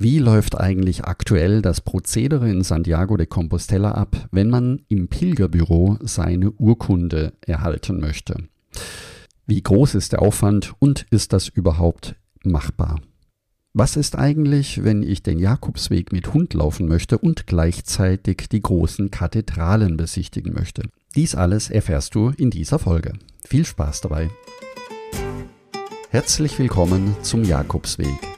Wie läuft eigentlich aktuell das Prozedere in Santiago de Compostela ab, wenn man im Pilgerbüro seine Urkunde erhalten möchte? Wie groß ist der Aufwand und ist das überhaupt machbar? Was ist eigentlich, wenn ich den Jakobsweg mit Hund laufen möchte und gleichzeitig die großen Kathedralen besichtigen möchte? Dies alles erfährst du in dieser Folge. Viel Spaß dabei! Herzlich willkommen zum Jakobsweg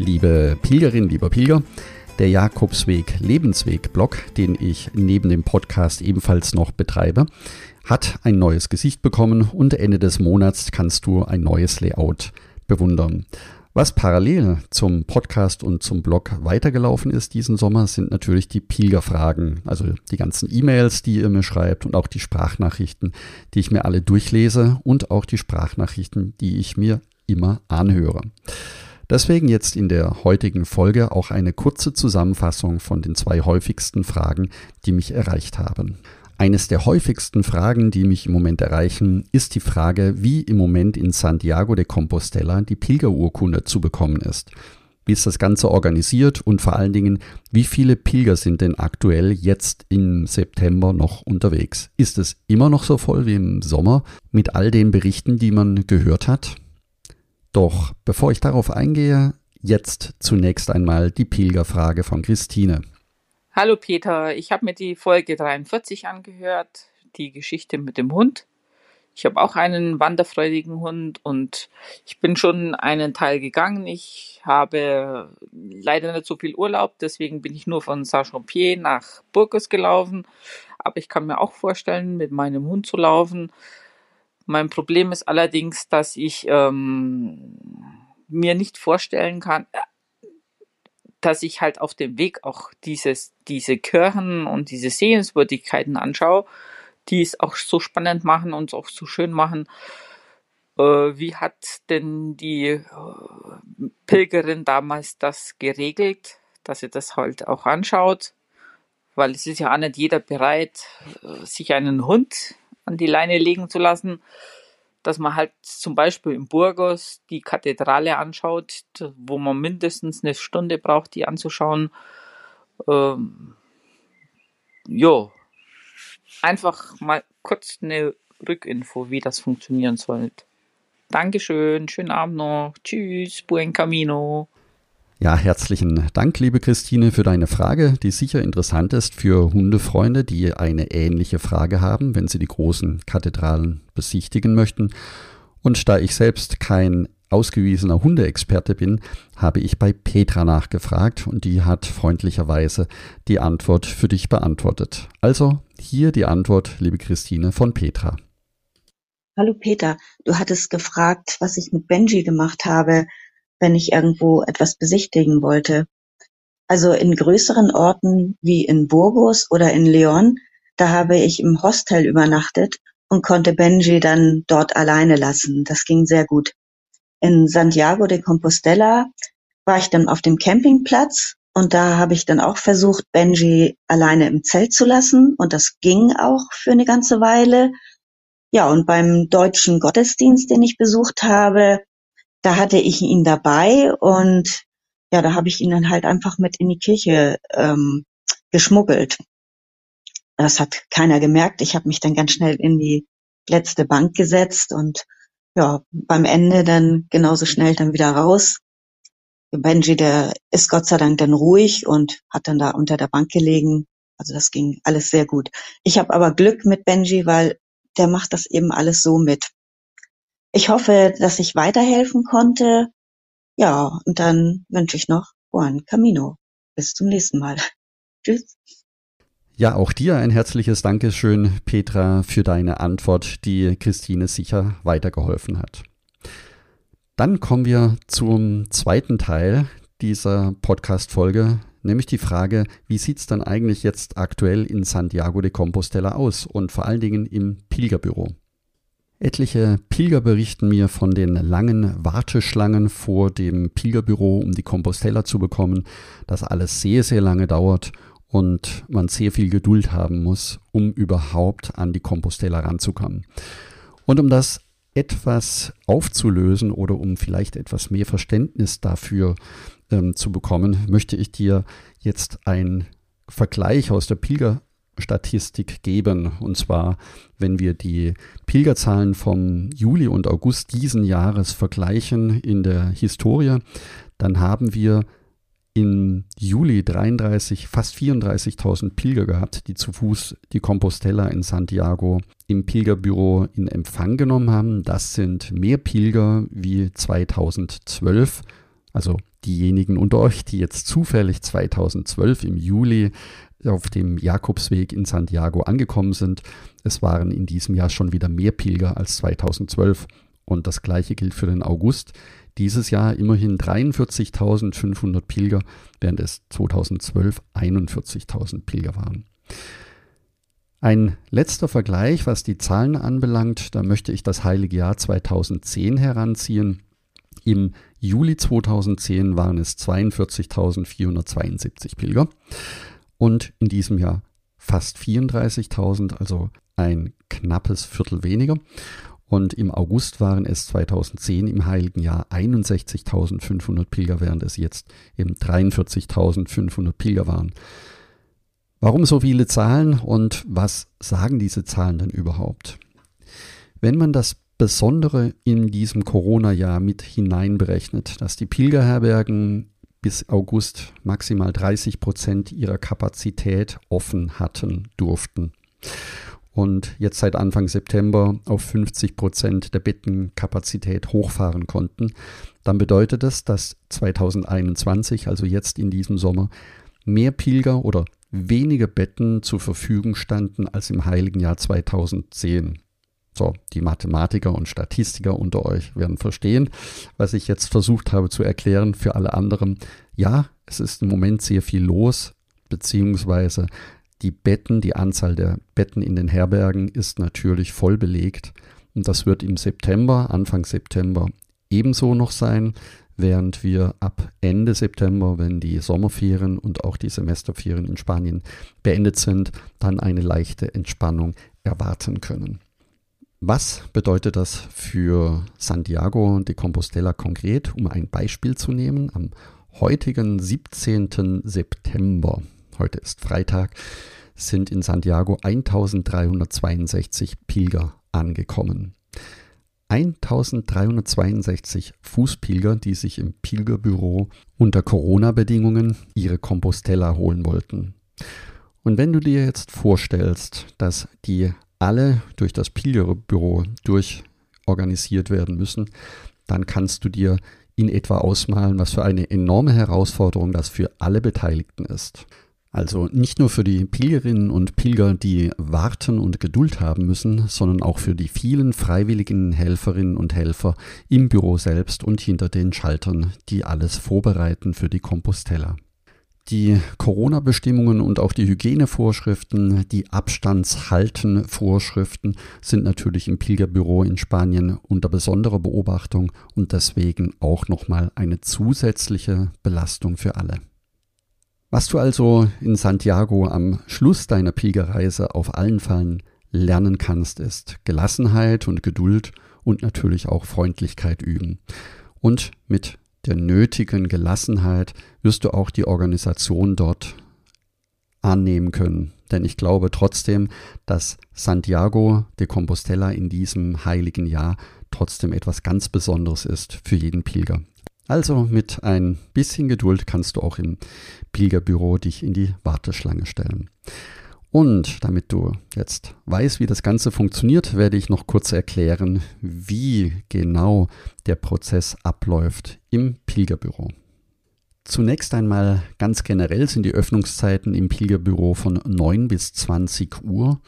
Liebe Pilgerin, lieber Pilger, der Jakobsweg Lebensweg Blog, den ich neben dem Podcast ebenfalls noch betreibe, hat ein neues Gesicht bekommen und Ende des Monats kannst du ein neues Layout bewundern. Was parallel zum Podcast und zum Blog weitergelaufen ist diesen Sommer, sind natürlich die Pilgerfragen, also die ganzen E-Mails, die ihr mir schreibt und auch die Sprachnachrichten, die ich mir alle durchlese und auch die Sprachnachrichten, die ich mir immer anhöre. Deswegen jetzt in der heutigen Folge auch eine kurze Zusammenfassung von den zwei häufigsten Fragen, die mich erreicht haben. Eines der häufigsten Fragen, die mich im Moment erreichen, ist die Frage, wie im Moment in Santiago de Compostela die Pilgerurkunde zu bekommen ist. Wie ist das Ganze organisiert und vor allen Dingen, wie viele Pilger sind denn aktuell jetzt im September noch unterwegs? Ist es immer noch so voll wie im Sommer mit all den Berichten, die man gehört hat? Doch bevor ich darauf eingehe, jetzt zunächst einmal die Pilgerfrage von Christine. Hallo Peter, ich habe mir die Folge 43 angehört, die Geschichte mit dem Hund. Ich habe auch einen wanderfreudigen Hund und ich bin schon einen Teil gegangen. Ich habe leider nicht so viel Urlaub, deswegen bin ich nur von Saint-Champier nach Burgos gelaufen. Aber ich kann mir auch vorstellen, mit meinem Hund zu laufen. Mein Problem ist allerdings, dass ich ähm, mir nicht vorstellen kann, äh, dass ich halt auf dem Weg auch dieses, diese Kirchen und diese Sehenswürdigkeiten anschaue, die es auch so spannend machen und auch so schön machen. Äh, wie hat denn die äh, Pilgerin damals das geregelt, dass sie das halt auch anschaut? Weil es ist ja auch nicht jeder bereit, äh, sich einen Hund an die Leine legen zu lassen, dass man halt zum Beispiel in Burgos die Kathedrale anschaut, wo man mindestens eine Stunde braucht, die anzuschauen. Ähm, jo, einfach mal kurz eine Rückinfo, wie das funktionieren soll. Dankeschön, schönen Abend noch. Tschüss, buen camino. Ja, herzlichen Dank, liebe Christine, für deine Frage, die sicher interessant ist für Hundefreunde, die eine ähnliche Frage haben, wenn sie die großen Kathedralen besichtigen möchten. Und da ich selbst kein ausgewiesener Hundeexperte bin, habe ich bei Petra nachgefragt und die hat freundlicherweise die Antwort für dich beantwortet. Also hier die Antwort, liebe Christine, von Petra. Hallo Peter, du hattest gefragt, was ich mit Benji gemacht habe wenn ich irgendwo etwas besichtigen wollte. Also in größeren Orten wie in Burgos oder in Leon, da habe ich im Hostel übernachtet und konnte Benji dann dort alleine lassen. Das ging sehr gut. In Santiago de Compostela war ich dann auf dem Campingplatz und da habe ich dann auch versucht, Benji alleine im Zelt zu lassen und das ging auch für eine ganze Weile. Ja, und beim deutschen Gottesdienst, den ich besucht habe, da hatte ich ihn dabei und ja, da habe ich ihn dann halt einfach mit in die Kirche ähm, geschmuggelt. Das hat keiner gemerkt. Ich habe mich dann ganz schnell in die letzte Bank gesetzt und ja, beim Ende dann genauso schnell dann wieder raus. Benji, der ist Gott sei Dank dann ruhig und hat dann da unter der Bank gelegen. Also das ging alles sehr gut. Ich habe aber Glück mit Benji, weil der macht das eben alles so mit. Ich hoffe, dass ich weiterhelfen konnte. Ja, und dann wünsche ich noch Juan Camino. Bis zum nächsten Mal. Tschüss. Ja, auch dir ein herzliches Dankeschön, Petra, für deine Antwort, die Christine sicher weitergeholfen hat. Dann kommen wir zum zweiten Teil dieser Podcast-Folge, nämlich die Frage, wie sieht es dann eigentlich jetzt aktuell in Santiago de Compostela aus und vor allen Dingen im Pilgerbüro? Etliche Pilger berichten mir von den langen Warteschlangen vor dem Pilgerbüro, um die Compostella zu bekommen, dass alles sehr, sehr lange dauert und man sehr viel Geduld haben muss, um überhaupt an die Compostella ranzukommen. Und um das etwas aufzulösen oder um vielleicht etwas mehr Verständnis dafür ähm, zu bekommen, möchte ich dir jetzt einen Vergleich aus der Pilger Statistik geben. Und zwar, wenn wir die Pilgerzahlen vom Juli und August diesen Jahres vergleichen in der Historie, dann haben wir im Juli 33, fast 34.000 Pilger gehabt, die zu Fuß die Compostella in Santiago im Pilgerbüro in Empfang genommen haben. Das sind mehr Pilger wie 2012. Also diejenigen unter euch, die jetzt zufällig 2012 im Juli auf dem Jakobsweg in Santiago angekommen sind. Es waren in diesem Jahr schon wieder mehr Pilger als 2012 und das gleiche gilt für den August. Dieses Jahr immerhin 43.500 Pilger, während es 2012 41.000 Pilger waren. Ein letzter Vergleich, was die Zahlen anbelangt, da möchte ich das heilige Jahr 2010 heranziehen. Im Juli 2010 waren es 42.472 Pilger und in diesem Jahr fast 34.000, also ein knappes Viertel weniger. Und im August waren es 2010 im heiligen Jahr 61.500 Pilger, während es jetzt eben 43.500 Pilger waren. Warum so viele Zahlen und was sagen diese Zahlen denn überhaupt? Wenn man das Besondere in diesem Corona-Jahr mit hineinberechnet, dass die Pilgerherbergen bis August maximal 30 Prozent ihrer Kapazität offen hatten, durften. Und jetzt seit Anfang September auf 50 Prozent der Bettenkapazität hochfahren konnten, dann bedeutet das, dass 2021, also jetzt in diesem Sommer, mehr Pilger oder weniger Betten zur Verfügung standen als im heiligen Jahr 2010. So, die Mathematiker und Statistiker unter euch werden verstehen, was ich jetzt versucht habe zu erklären für alle anderen. Ja, es ist im Moment sehr viel los, beziehungsweise die Betten, die Anzahl der Betten in den Herbergen ist natürlich voll belegt. Und das wird im September, Anfang September ebenso noch sein, während wir ab Ende September, wenn die Sommerferien und auch die Semesterferien in Spanien beendet sind, dann eine leichte Entspannung erwarten können. Was bedeutet das für Santiago de Compostela konkret? Um ein Beispiel zu nehmen, am heutigen 17. September, heute ist Freitag, sind in Santiago 1362 Pilger angekommen. 1362 Fußpilger, die sich im Pilgerbüro unter Corona-Bedingungen ihre Compostella holen wollten. Und wenn du dir jetzt vorstellst, dass die alle durch das Pilgerbüro durchorganisiert werden müssen, dann kannst du dir in etwa ausmalen, was für eine enorme Herausforderung das für alle Beteiligten ist. Also nicht nur für die Pilgerinnen und Pilger, die warten und Geduld haben müssen, sondern auch für die vielen freiwilligen Helferinnen und Helfer im Büro selbst und hinter den Schaltern, die alles vorbereiten für die Compostella. Die Corona-Bestimmungen und auch die Hygienevorschriften, die Abstandshalten-Vorschriften sind natürlich im Pilgerbüro in Spanien unter besonderer Beobachtung und deswegen auch nochmal eine zusätzliche Belastung für alle. Was du also in Santiago am Schluss deiner Pilgerreise auf allen Fällen lernen kannst, ist Gelassenheit und Geduld und natürlich auch Freundlichkeit üben. Und mit der nötigen Gelassenheit wirst du auch die Organisation dort annehmen können. Denn ich glaube trotzdem, dass Santiago de Compostela in diesem heiligen Jahr trotzdem etwas ganz Besonderes ist für jeden Pilger. Also mit ein bisschen Geduld kannst du auch im Pilgerbüro dich in die Warteschlange stellen. Und damit du jetzt weißt, wie das Ganze funktioniert, werde ich noch kurz erklären, wie genau der Prozess abläuft im Pilgerbüro. Zunächst einmal ganz generell sind die Öffnungszeiten im Pilgerbüro von 9 bis 20 Uhr.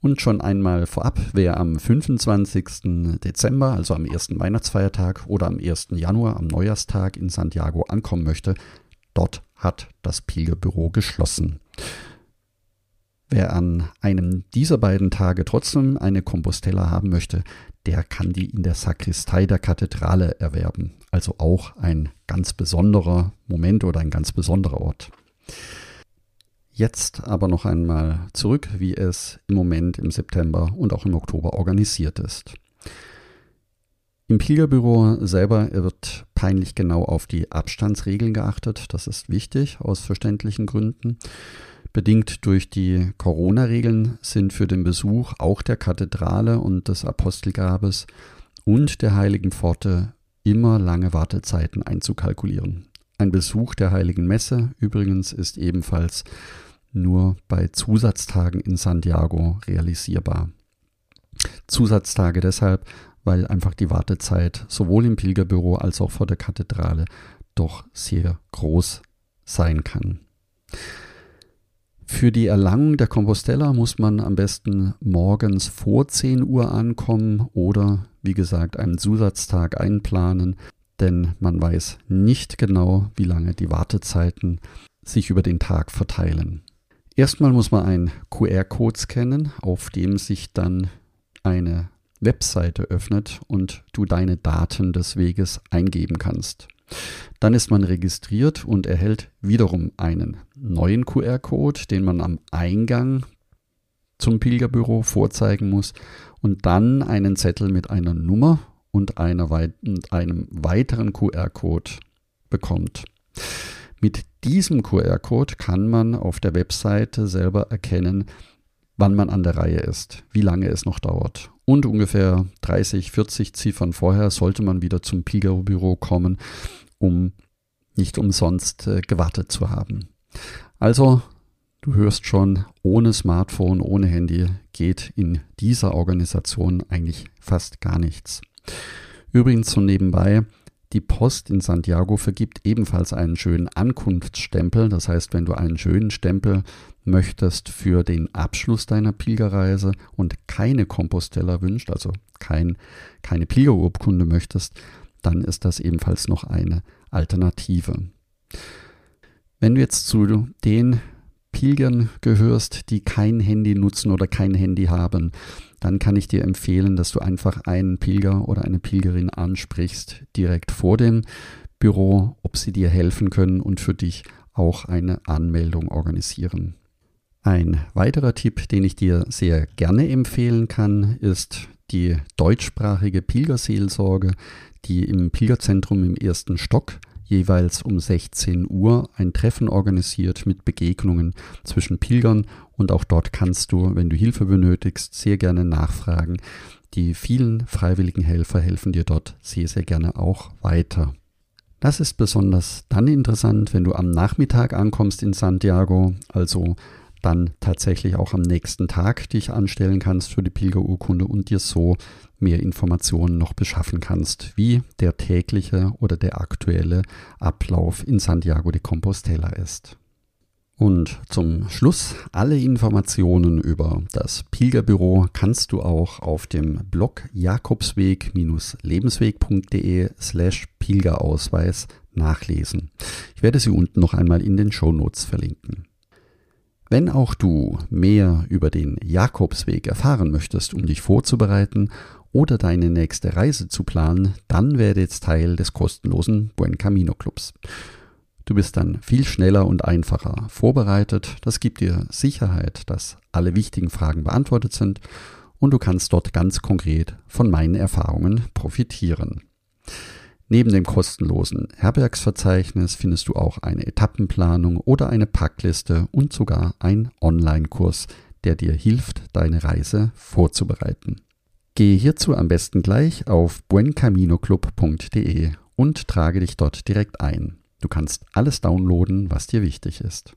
Und schon einmal vorab, wer am 25. Dezember, also am ersten Weihnachtsfeiertag oder am 1. Januar, am Neujahrstag in Santiago ankommen möchte, dort hat das Pilgerbüro geschlossen. Wer an einem dieser beiden Tage trotzdem eine Compostella haben möchte, der kann die in der Sakristei der Kathedrale erwerben. Also auch ein ganz besonderer Moment oder ein ganz besonderer Ort. Jetzt aber noch einmal zurück, wie es im Moment im September und auch im Oktober organisiert ist. Im Pilgerbüro selber wird peinlich genau auf die Abstandsregeln geachtet. Das ist wichtig aus verständlichen Gründen. Bedingt durch die Corona-Regeln sind für den Besuch auch der Kathedrale und des Apostelgrabes und der Heiligen Pforte immer lange Wartezeiten einzukalkulieren. Ein Besuch der Heiligen Messe übrigens ist ebenfalls nur bei Zusatztagen in Santiago realisierbar. Zusatztage deshalb, weil einfach die Wartezeit sowohl im Pilgerbüro als auch vor der Kathedrale doch sehr groß sein kann. Für die Erlangung der Compostella muss man am besten morgens vor 10 Uhr ankommen oder, wie gesagt, einen Zusatztag einplanen, denn man weiß nicht genau, wie lange die Wartezeiten sich über den Tag verteilen. Erstmal muss man einen QR-Code scannen, auf dem sich dann eine Webseite öffnet und du deine Daten des Weges eingeben kannst. Dann ist man registriert und erhält wiederum einen neuen QR-Code, den man am Eingang zum Pilgerbüro vorzeigen muss und dann einen Zettel mit einer Nummer und, einer wei einem weiteren QR-Code bekommt. Mit diesem QR-Code kann man auf der Webseite selber erkennen, wann man an der Reihe ist, wie lange es noch dauert. Und ungefähr 30, 40 Ziffern vorher sollte man wieder zum Pilgerbüro kommen, um nicht umsonst äh, gewartet zu haben. Also, du hörst schon, ohne Smartphone, ohne Handy geht in dieser Organisation eigentlich fast gar nichts. Übrigens so nebenbei, die Post in Santiago vergibt ebenfalls einen schönen Ankunftsstempel. Das heißt, wenn du einen schönen Stempel möchtest für den Abschluss deiner Pilgerreise und keine Compostella wünscht, also kein, keine Pilgerurkunde möchtest, dann ist das ebenfalls noch eine Alternative. Wenn du jetzt zu den Pilgern gehörst, die kein Handy nutzen oder kein Handy haben, dann kann ich dir empfehlen, dass du einfach einen Pilger oder eine Pilgerin ansprichst, direkt vor dem Büro, ob sie dir helfen können und für dich auch eine Anmeldung organisieren. Ein weiterer Tipp, den ich dir sehr gerne empfehlen kann, ist die deutschsprachige Pilgerseelsorge, die im Pilgerzentrum im ersten Stock jeweils um 16 Uhr ein Treffen organisiert mit Begegnungen zwischen Pilgern und auch dort kannst du, wenn du Hilfe benötigst, sehr gerne nachfragen. Die vielen freiwilligen Helfer helfen dir dort sehr, sehr gerne auch weiter. Das ist besonders dann interessant, wenn du am Nachmittag ankommst in Santiago, also dann tatsächlich auch am nächsten Tag dich anstellen kannst für die Pilgerurkunde und dir so mehr Informationen noch beschaffen kannst, wie der tägliche oder der aktuelle Ablauf in Santiago de Compostela ist. Und zum Schluss, alle Informationen über das Pilgerbüro kannst du auch auf dem Blog jakobsweg-lebensweg.de slash Pilgerausweis nachlesen. Ich werde sie unten noch einmal in den Shownotes verlinken. Wenn auch du mehr über den Jakobsweg erfahren möchtest, um dich vorzubereiten oder deine nächste Reise zu planen, dann werde jetzt Teil des kostenlosen Buen Camino Clubs. Du bist dann viel schneller und einfacher vorbereitet. Das gibt dir Sicherheit, dass alle wichtigen Fragen beantwortet sind und du kannst dort ganz konkret von meinen Erfahrungen profitieren. Neben dem kostenlosen Herbergsverzeichnis findest du auch eine Etappenplanung oder eine Packliste und sogar einen Online-Kurs, der dir hilft, deine Reise vorzubereiten. Gehe hierzu am besten gleich auf buencaminoclub.de und trage dich dort direkt ein. Du kannst alles downloaden, was dir wichtig ist.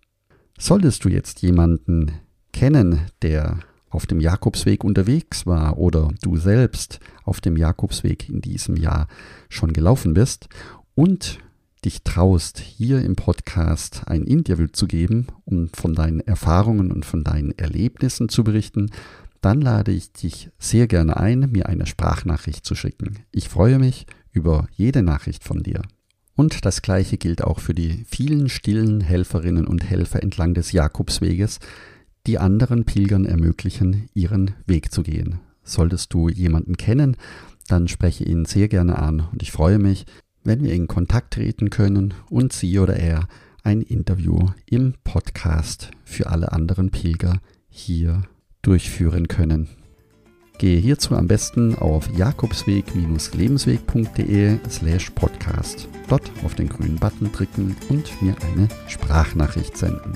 Solltest du jetzt jemanden kennen, der auf dem Jakobsweg unterwegs war oder du selbst auf dem Jakobsweg in diesem Jahr schon gelaufen bist und dich traust, hier im Podcast ein Interview zu geben und von deinen Erfahrungen und von deinen Erlebnissen zu berichten, dann lade ich dich sehr gerne ein, mir eine Sprachnachricht zu schicken. Ich freue mich über jede Nachricht von dir. Und das gleiche gilt auch für die vielen stillen Helferinnen und Helfer entlang des Jakobsweges, die anderen Pilgern ermöglichen, ihren Weg zu gehen. Solltest du jemanden kennen, dann spreche ihn sehr gerne an und ich freue mich, wenn wir in Kontakt treten können und sie oder er ein Interview im Podcast für alle anderen Pilger hier durchführen können. Gehe hierzu am besten auf jakobsweg-lebensweg.de slash podcast. Dort auf den grünen Button drücken und mir eine Sprachnachricht senden.